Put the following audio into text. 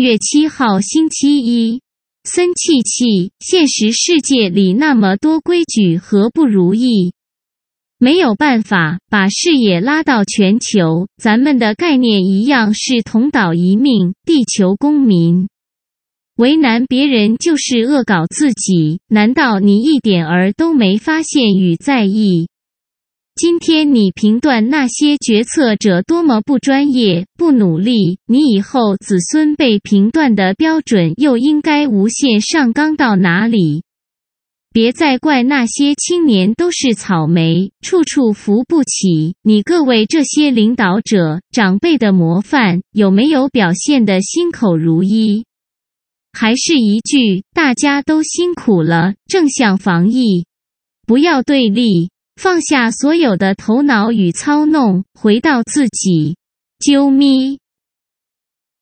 月七号星期一，森气气，现实世界里那么多规矩和不如意，没有办法把视野拉到全球。咱们的概念一样是同岛一命，地球公民。为难别人就是恶搞自己，难道你一点儿都没发现与在意？今天你评断那些决策者多么不专业、不努力，你以后子孙被评断的标准又应该无限上纲到哪里？别再怪那些青年都是草莓，处处扶不起。你各位这些领导者、长辈的模范，有没有表现得心口如一？还是一句，大家都辛苦了，正向防疫，不要对立。放下所有的头脑与操弄，回到自己。啾咪。